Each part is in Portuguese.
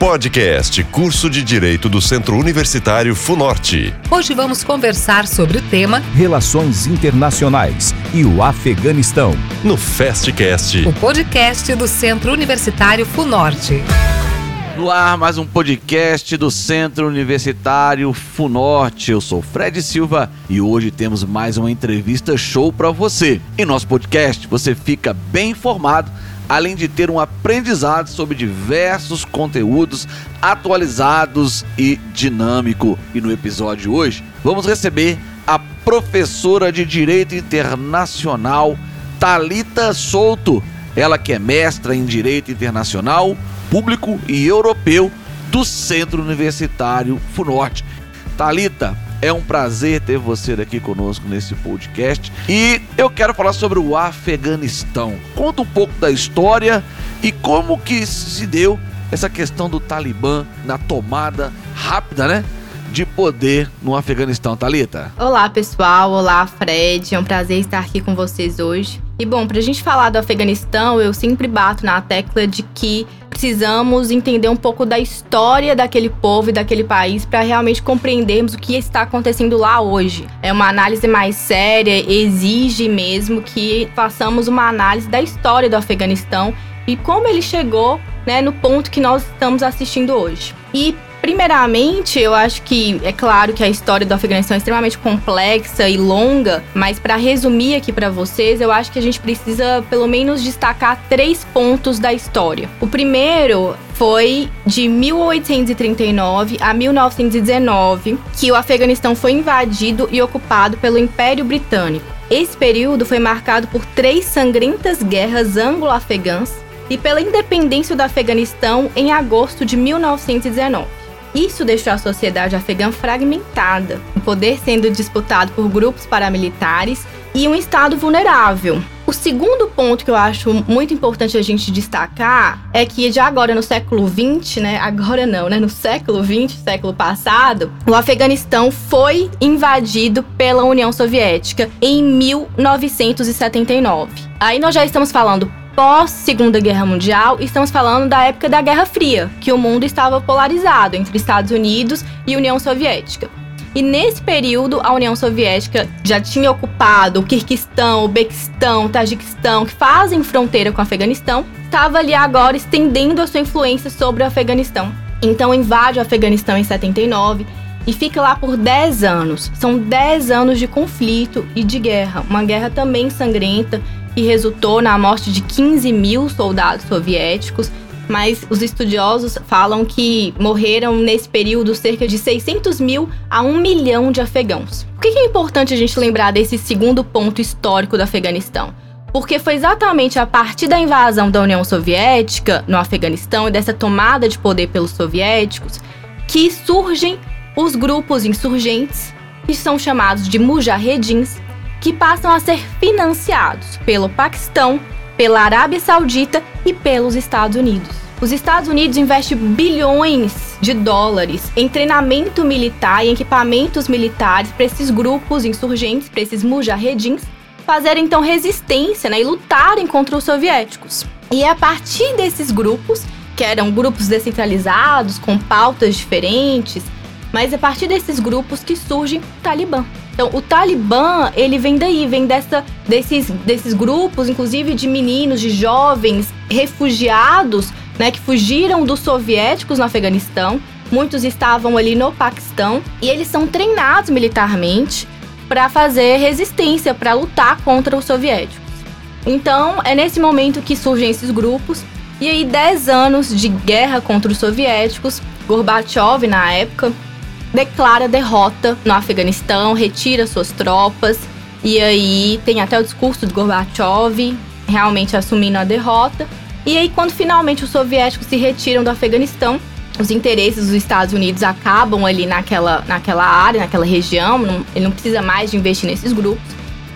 Podcast Curso de Direito do Centro Universitário Funorte. Hoje vamos conversar sobre o tema Relações Internacionais e o Afeganistão. No Festcast. O podcast do Centro Universitário Funorte. No ar, mais um podcast do Centro Universitário Funorte. Eu sou Fred Silva e hoje temos mais uma entrevista show para você. Em nosso podcast, você fica bem informado além de ter um aprendizado sobre diversos conteúdos atualizados e dinâmico. E no episódio de hoje, vamos receber a professora de Direito Internacional Talita Souto, ela que é mestra em Direito Internacional, Público e Europeu do Centro Universitário Funorte. Talita, é um prazer ter você aqui conosco nesse podcast. E eu quero falar sobre o Afeganistão. Conta um pouco da história e como que se deu essa questão do Talibã na tomada rápida, né? De poder no Afeganistão, Talita. Olá, pessoal. Olá, Fred. É um prazer estar aqui com vocês hoje. E bom, para a gente falar do Afeganistão, eu sempre bato na tecla de que precisamos entender um pouco da história daquele povo e daquele país para realmente compreendermos o que está acontecendo lá hoje. É uma análise mais séria, exige mesmo que façamos uma análise da história do Afeganistão e como ele chegou né, no ponto que nós estamos assistindo hoje. E Primeiramente, eu acho que é claro que a história do Afeganistão é extremamente complexa e longa, mas para resumir aqui para vocês, eu acho que a gente precisa pelo menos destacar três pontos da história. O primeiro foi de 1839 a 1919 que o Afeganistão foi invadido e ocupado pelo Império Britânico. Esse período foi marcado por três sangrentas guerras anglo-afegãs e pela independência do Afeganistão em agosto de 1919. Isso deixou a sociedade afegã fragmentada, o poder sendo disputado por grupos paramilitares e um Estado vulnerável. O segundo ponto que eu acho muito importante a gente destacar é que já agora no século XX, né? Agora não, né? No século XX, século passado, o Afeganistão foi invadido pela União Soviética em 1979. Aí nós já estamos falando pós Segunda Guerra Mundial, estamos falando da época da Guerra Fria, que o mundo estava polarizado entre Estados Unidos e União Soviética. E nesse período, a União Soviética já tinha ocupado o Kirguistão, o Bequistão, o Tajiquistão, que fazem fronteira com o Afeganistão, estava ali agora estendendo a sua influência sobre o Afeganistão. Então invade o Afeganistão em 79 e fica lá por 10 anos. São 10 anos de conflito e de guerra, uma guerra também sangrenta que resultou na morte de 15 mil soldados soviéticos, mas os estudiosos falam que morreram nesse período cerca de 600 mil a 1 milhão de afegãos. Por que é importante a gente lembrar desse segundo ponto histórico do Afeganistão? Porque foi exatamente a partir da invasão da União Soviética no Afeganistão e dessa tomada de poder pelos soviéticos que surgem os grupos insurgentes, que são chamados de mujahedins, que passam a ser financiados pelo Paquistão, pela Arábia Saudita e pelos Estados Unidos. Os Estados Unidos investem bilhões de dólares em treinamento militar e equipamentos militares para esses grupos insurgentes, para esses mujahedins, fazerem então resistência né, e lutarem contra os soviéticos. E é a partir desses grupos, que eram grupos descentralizados, com pautas diferentes, mas é a partir desses grupos que surge o Talibã. Então, o Talibã, ele vem daí, vem dessa, desses, desses grupos, inclusive de meninos, de jovens refugiados, né, que fugiram dos soviéticos no Afeganistão. Muitos estavam ali no Paquistão e eles são treinados militarmente para fazer resistência, para lutar contra os soviéticos. Então, é nesse momento que surgem esses grupos. E aí, 10 anos de guerra contra os soviéticos, Gorbachev, na época, declara derrota no Afeganistão, retira suas tropas. E aí tem até o discurso de Gorbachev realmente assumindo a derrota. E aí, quando finalmente os soviéticos se retiram do Afeganistão, os interesses dos Estados Unidos acabam ali naquela, naquela área, naquela região, não, ele não precisa mais de investir nesses grupos,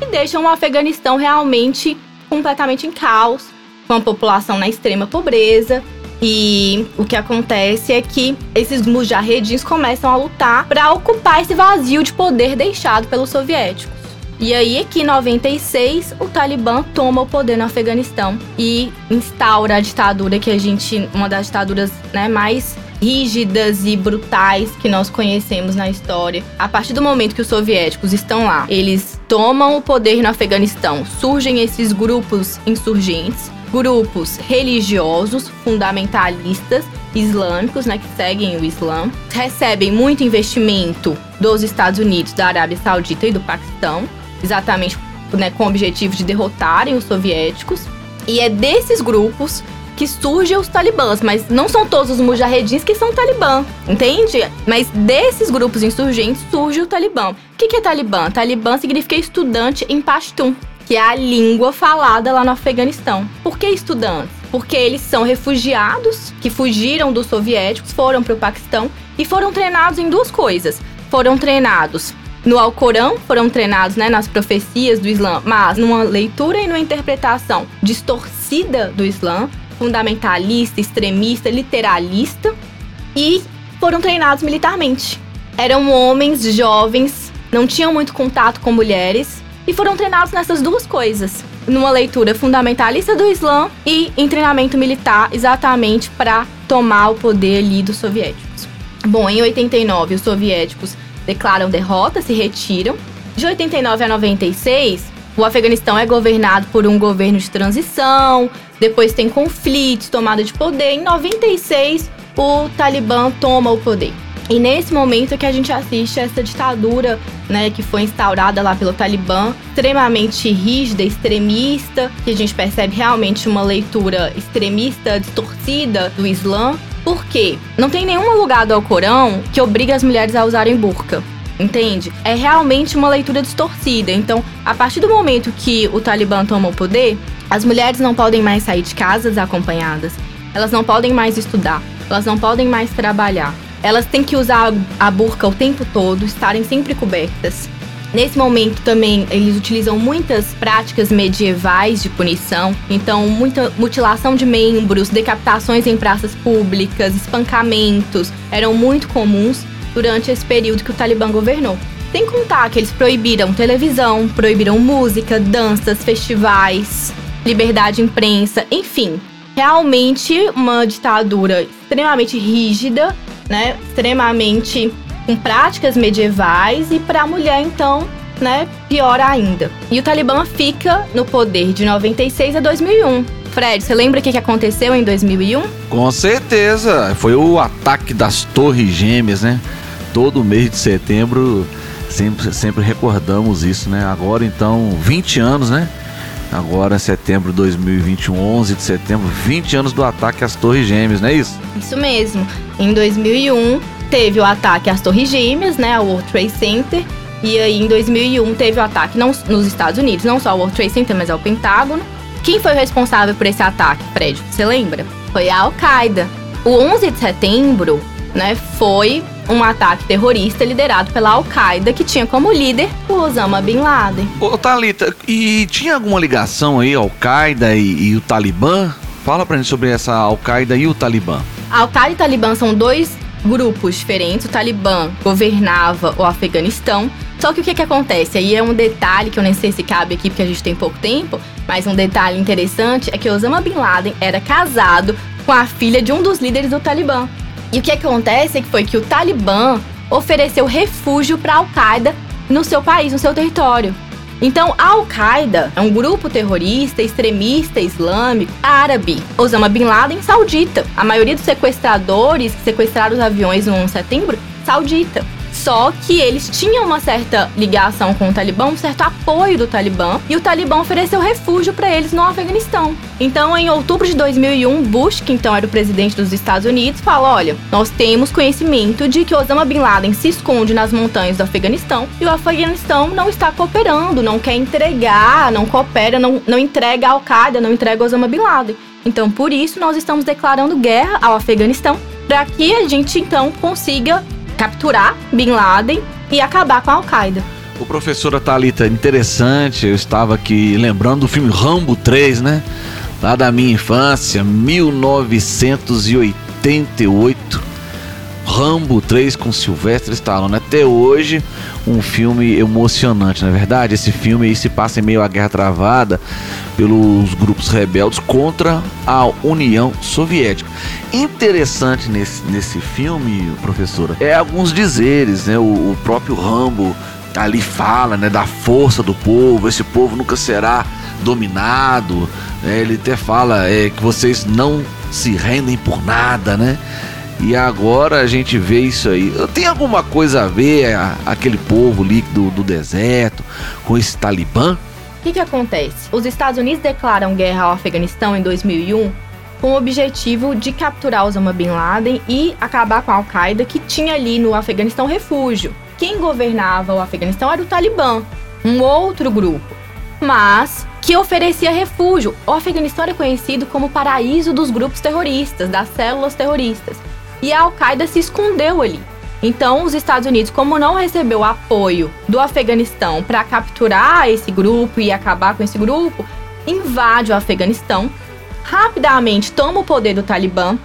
e deixam o Afeganistão realmente completamente em caos, com a população na extrema pobreza, e o que acontece é que esses mujahedins começam a lutar para ocupar esse vazio de poder deixado pelos soviéticos. E aí, aqui em 96, o Talibã toma o poder no Afeganistão e instaura a ditadura que a gente, uma das ditaduras né, mais rígidas e brutais que nós conhecemos na história. A partir do momento que os soviéticos estão lá, eles tomam o poder no Afeganistão, surgem esses grupos insurgentes, grupos religiosos fundamentalistas islâmicos, né, que seguem o Islã, recebem muito investimento dos Estados Unidos, da Arábia Saudita e do Paquistão, exatamente né, com o objetivo de derrotarem os soviéticos. E é desses grupos que surgem os talibãs, mas não são todos os mujahedins que são talibã, entende? Mas desses grupos insurgentes surge o talibã. O que, é talibã? Talibã significa estudante em Pashtun, que é a língua falada lá no Afeganistão. Por que estudantes? Porque eles são refugiados que fugiram dos soviéticos, foram para o Paquistão e foram treinados em duas coisas. Foram treinados no Alcorão, foram treinados né, nas profecias do Islã, mas numa leitura e numa interpretação distorcida do Islã, fundamentalista, extremista, literalista e foram treinados militarmente. Eram homens jovens, não tinham muito contato com mulheres e foram treinados nessas duas coisas. Numa leitura fundamentalista do Islã e em treinamento militar, exatamente para tomar o poder ali dos soviéticos. Bom, em 89, os soviéticos declaram derrota, se retiram. De 89 a 96, o Afeganistão é governado por um governo de transição, depois tem conflitos, tomada de poder. Em 96, o Talibã toma o poder. E nesse momento que a gente assiste essa ditadura, né, que foi instaurada lá pelo Talibã, extremamente rígida, extremista, que a gente percebe realmente uma leitura extremista, distorcida do Islã. Por quê? Não tem nenhum lugar do Alcorão que obriga as mulheres a usarem burca entende? É realmente uma leitura distorcida. Então, a partir do momento que o Talibã toma o poder, as mulheres não podem mais sair de casa desacompanhadas, elas não podem mais estudar, elas não podem mais trabalhar. Elas têm que usar a burca o tempo todo, estarem sempre cobertas. Nesse momento também eles utilizam muitas práticas medievais de punição, então muita mutilação de membros, decapitações em praças públicas, espancamentos eram muito comuns durante esse período que o Talibã governou. Sem contar que eles proibiram televisão, proibiram música, danças, festivais, liberdade de imprensa, enfim. Realmente uma ditadura extremamente rígida, né? Extremamente com práticas medievais e para a mulher então, né, pior ainda. E o Talibã fica no poder de 96 a 2001. Fred, você lembra o que aconteceu em 2001? Com certeza, foi o ataque das Torres Gêmeas, né? todo mês de setembro sempre, sempre recordamos isso, né? Agora então, 20 anos, né? Agora setembro de 2021, 11 de setembro, 20 anos do ataque às Torres Gêmeas, não é isso? Isso mesmo. Em 2001 teve o ataque às Torres Gêmeas, né, ao World Trade Center. E aí em 2001 teve o ataque não, nos Estados Unidos, não só ao World Trade Center, mas ao Pentágono. Quem foi o responsável por esse ataque, Fred? Você lembra? Foi a Al-Qaeda. O 11 de setembro, né, foi um ataque terrorista liderado pela Al-Qaeda, que tinha como líder o Osama Bin Laden. Ô, Thalita, e tinha alguma ligação aí, Al-Qaeda e, e, o Talibã? Fala pra gente sobre essa Al-Qaeda e o Talibã. Al-Qaeda e Talibã são dois grupos diferentes. O Talibã governava o Afeganistão. Só que o que, que acontece? Aí é um detalhe que eu nem sei se cabe aqui porque a gente tem pouco tempo, mas um detalhe interessante é que Osama Bin Laden era casado com a filha de um dos líderes do Talibã. E o que acontece é foi que o Talibã ofereceu refúgio para a Al-Qaeda no seu país, no seu território. Então, a Al-Qaeda é um grupo terrorista, extremista, islâmico, árabe. Osama Bin Laden, saudita. A maioria dos sequestradores que sequestraram os aviões no 11 de setembro, saudita. Só que eles tinham uma certa ligação com o Talibã, um certo apoio do Talibã, e o Talibã ofereceu refúgio para eles no Afeganistão. Então, em outubro de 2001, Bush, que então era o presidente dos Estados Unidos, fala: olha, nós temos conhecimento de que Osama Bin Laden se esconde nas montanhas do Afeganistão e o Afeganistão não está cooperando, não quer entregar, não coopera, não, não entrega a Al-Qaeda, não entrega Osama Bin Laden. Então, por isso, nós estamos declarando guerra ao Afeganistão para que a gente então consiga capturar Bin Laden e acabar com a Al-Qaeda. O professora Talita, interessante, eu estava aqui lembrando do filme Rambo 3, né? Lá da minha infância, 1988. Rambo 3 com Sylvester Stallone. Até hoje, um filme emocionante, na é verdade. Esse filme se passa em meio à guerra travada pelos grupos rebeldes contra a União Soviética. Interessante nesse, nesse filme, professora, é alguns dizeres, né? O, o próprio Rambo ali fala, né, da força do povo. Esse povo nunca será dominado. É, ele até fala é, que vocês não se rendem por nada, né? E agora a gente vê isso aí. Tem alguma coisa a ver a, aquele povo líquido do deserto com esse Talibã? O que, que acontece? Os Estados Unidos declaram guerra ao Afeganistão em 2001 com o objetivo de capturar Osama Bin Laden e acabar com a Al-Qaeda, que tinha ali no Afeganistão refúgio. Quem governava o Afeganistão era o Talibã, um outro grupo, mas que oferecia refúgio. O Afeganistão era conhecido como paraíso dos grupos terroristas, das células terroristas e a Al-Qaeda se escondeu ali. Então, os Estados Unidos, como não recebeu apoio do Afeganistão para capturar esse grupo e acabar com esse grupo, invade o Afeganistão, rapidamente toma o poder do Talibã,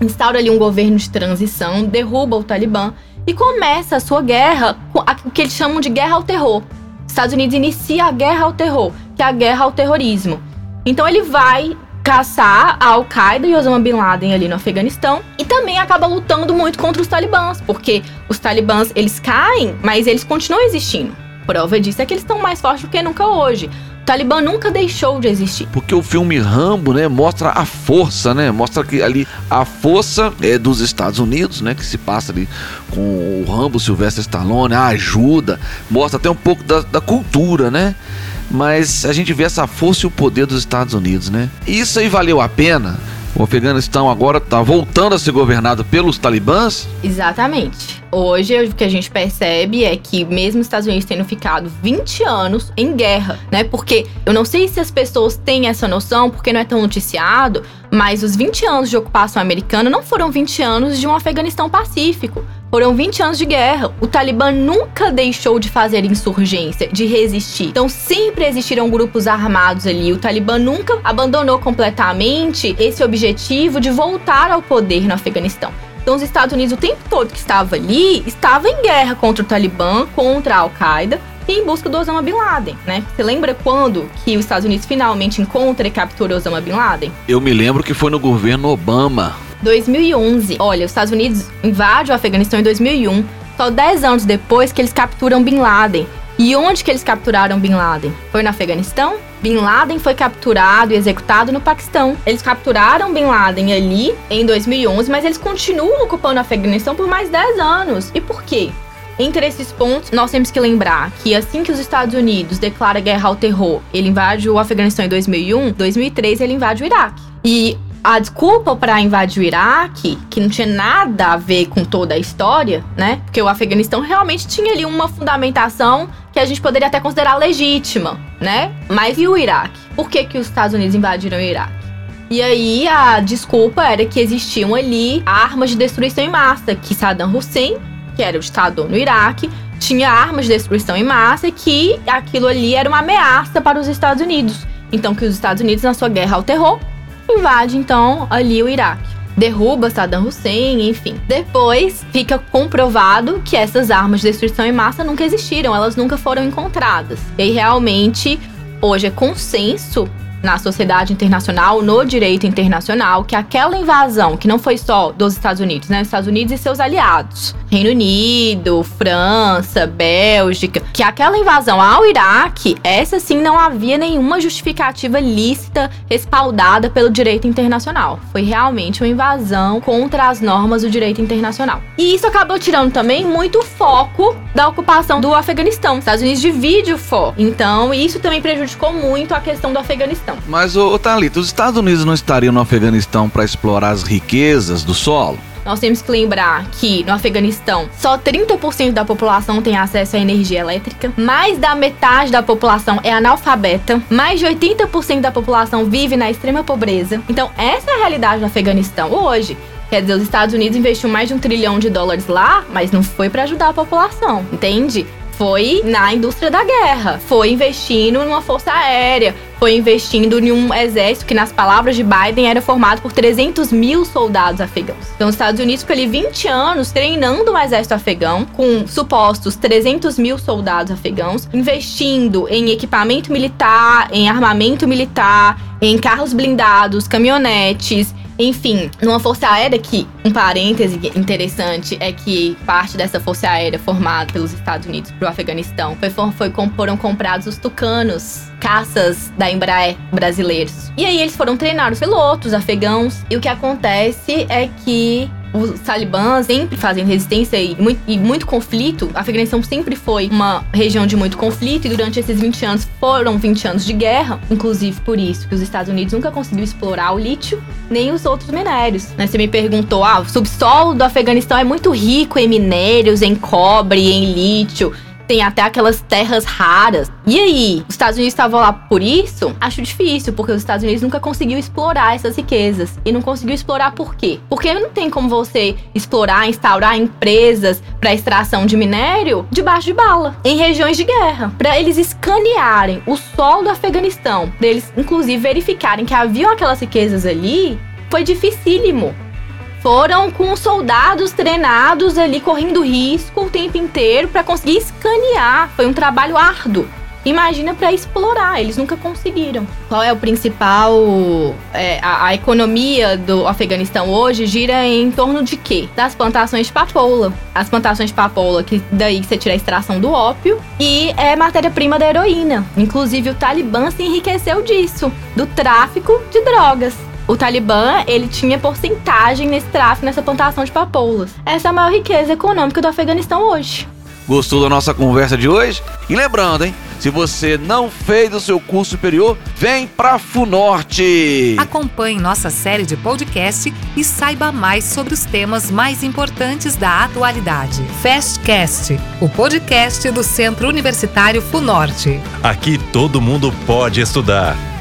instaura ali um governo de transição, derruba o Talibã e começa a sua guerra, o que eles chamam de guerra ao terror. Os Estados Unidos inicia a guerra ao terror, que é a guerra ao terrorismo. Então ele vai caçar a Al-Qaeda e Osama Bin Laden ali no Afeganistão e também acaba lutando muito contra os talibãs, porque os talibãs eles caem, mas eles continuam existindo. Prova disso é que eles estão mais fortes do que nunca hoje. O Talibã nunca deixou de existir. Porque o filme Rambo, né, mostra a força, né? Mostra que ali a força é dos Estados Unidos, né, que se passa ali com o Rambo, Sylvester Stallone, a ajuda, mostra até um pouco da, da cultura, né? Mas a gente vê essa força e o poder dos Estados Unidos, né? Isso aí valeu a pena? O Afeganistão agora está voltando a ser governado pelos talibãs? Exatamente. Hoje, o que a gente percebe é que, mesmo os Estados Unidos tendo ficado 20 anos em guerra, né? Porque eu não sei se as pessoas têm essa noção, porque não é tão noticiado, mas os 20 anos de ocupação americana não foram 20 anos de um Afeganistão pacífico. Foram 20 anos de guerra. O Talibã nunca deixou de fazer insurgência, de resistir. Então sempre existiram grupos armados ali. O Talibã nunca abandonou completamente esse objetivo de voltar ao poder no Afeganistão. Então, os Estados Unidos, o tempo todo que estava ali, estava em guerra contra o Talibã, contra a Al-Qaeda e em busca do Osama Bin Laden, né? Você lembra quando que os Estados Unidos finalmente encontra e captura Osama Bin Laden? Eu me lembro que foi no governo Obama. 2011. Olha, os Estados Unidos invadem o Afeganistão em 2001, só 10 anos depois que eles capturam Bin Laden. E onde que eles capturaram Bin Laden? Foi no Afeganistão? Bin Laden foi capturado e executado no Paquistão. Eles capturaram Bin Laden ali em 2011, mas eles continuam ocupando o Afeganistão por mais 10 anos. E por quê? Entre esses pontos, nós temos que lembrar que assim que os Estados Unidos declara guerra ao terror, ele invade o Afeganistão em 2001, 2003 ele invade o Iraque. E a desculpa para invadir o Iraque, que não tinha nada a ver com toda a história, né? Porque o Afeganistão realmente tinha ali uma fundamentação que a gente poderia até considerar legítima, né? Mas e o Iraque? Por que, que os Estados Unidos invadiram o Iraque? E aí a desculpa era que existiam ali armas de destruição em massa, que Saddam Hussein, que era o ditador no Iraque, tinha armas de destruição em massa e que aquilo ali era uma ameaça para os Estados Unidos. Então que os Estados Unidos na sua guerra ao terror invade então ali o Iraque. Derruba Saddam Hussein, enfim. Depois fica comprovado que essas armas de destruição em massa nunca existiram, elas nunca foram encontradas. E realmente, hoje é consenso na sociedade internacional, no direito internacional, que aquela invasão, que não foi só dos Estados Unidos, né? Estados Unidos e seus aliados, Reino Unido, França, Bélgica, que aquela invasão ao Iraque, essa sim não havia nenhuma justificativa lícita respaldada pelo direito internacional. Foi realmente uma invasão contra as normas do direito internacional. E isso acabou tirando também muito foco da ocupação do Afeganistão. Os Estados Unidos divide o foco. Então, isso também prejudicou muito a questão do Afeganistão. Mas, ô, ô Thalita, os Estados Unidos não estariam no Afeganistão para explorar as riquezas do solo? Nós temos que lembrar que no Afeganistão só 30% da população tem acesso à energia elétrica, mais da metade da população é analfabeta, mais de 80% da população vive na extrema pobreza. Então, essa é a realidade do Afeganistão hoje. Quer dizer, os Estados Unidos investiu mais de um trilhão de dólares lá, mas não foi para ajudar a população, entende? Foi na indústria da guerra, foi investindo numa força aérea, foi investindo em um exército que, nas palavras de Biden, era formado por 300 mil soldados afegãos. Então, os Estados Unidos ficou ali 20 anos treinando o exército afegão, com supostos 300 mil soldados afegãos, investindo em equipamento militar, em armamento militar, em carros blindados, caminhonetes, enfim, numa força aérea que, um parêntese interessante, é que parte dessa força aérea formada pelos Estados Unidos para o Afeganistão foi, foi, foram comprados os tucanos, caças da Embraer brasileiros. E aí eles foram treinar os pilotos afegãos. E o que acontece é que os talibãs sempre fazem resistência e muito, e muito conflito. A Afeganistão sempre foi uma região de muito conflito e durante esses 20 anos foram 20 anos de guerra, inclusive por isso que os Estados Unidos nunca conseguiu explorar o lítio nem os outros minérios. Né? Você me perguntou, ah, o subsolo do Afeganistão é muito rico em minérios, em cobre, em lítio tem até aquelas terras raras. E aí, os Estados Unidos estavam lá por isso? Acho difícil, porque os Estados Unidos nunca conseguiu explorar essas riquezas. E não conseguiu explorar por quê? Porque não tem como você explorar, instaurar empresas para extração de minério debaixo de bala, em regiões de guerra. Para eles escanearem o solo do Afeganistão, para eles inclusive verificarem que haviam aquelas riquezas ali, foi dificílimo foram com soldados treinados ali correndo risco o tempo inteiro para conseguir escanear. Foi um trabalho árduo. Imagina para explorar, eles nunca conseguiram. Qual é o principal. É, a, a, economia do Afeganistão hoje gira em torno de quê? Das plantações de papoula. As plantações de papoula, que daí você tira a extração do ópio, e é matéria-prima da heroína. Inclusive, o Talibã se enriqueceu disso do tráfico de drogas o Talibã, ele tinha porcentagem nesse tráfico, nessa plantação de papoulas. Essa é a maior riqueza econômica do Afeganistão hoje. Gostou da nossa conversa de hoje? E lembrando, hein? Se você não fez o seu curso superior, vem pra Funorte! Acompanhe nossa série de podcast e saiba mais sobre os temas mais importantes da atualidade. Fastcast, o podcast do Centro Universitário Funorte. Aqui todo mundo pode estudar.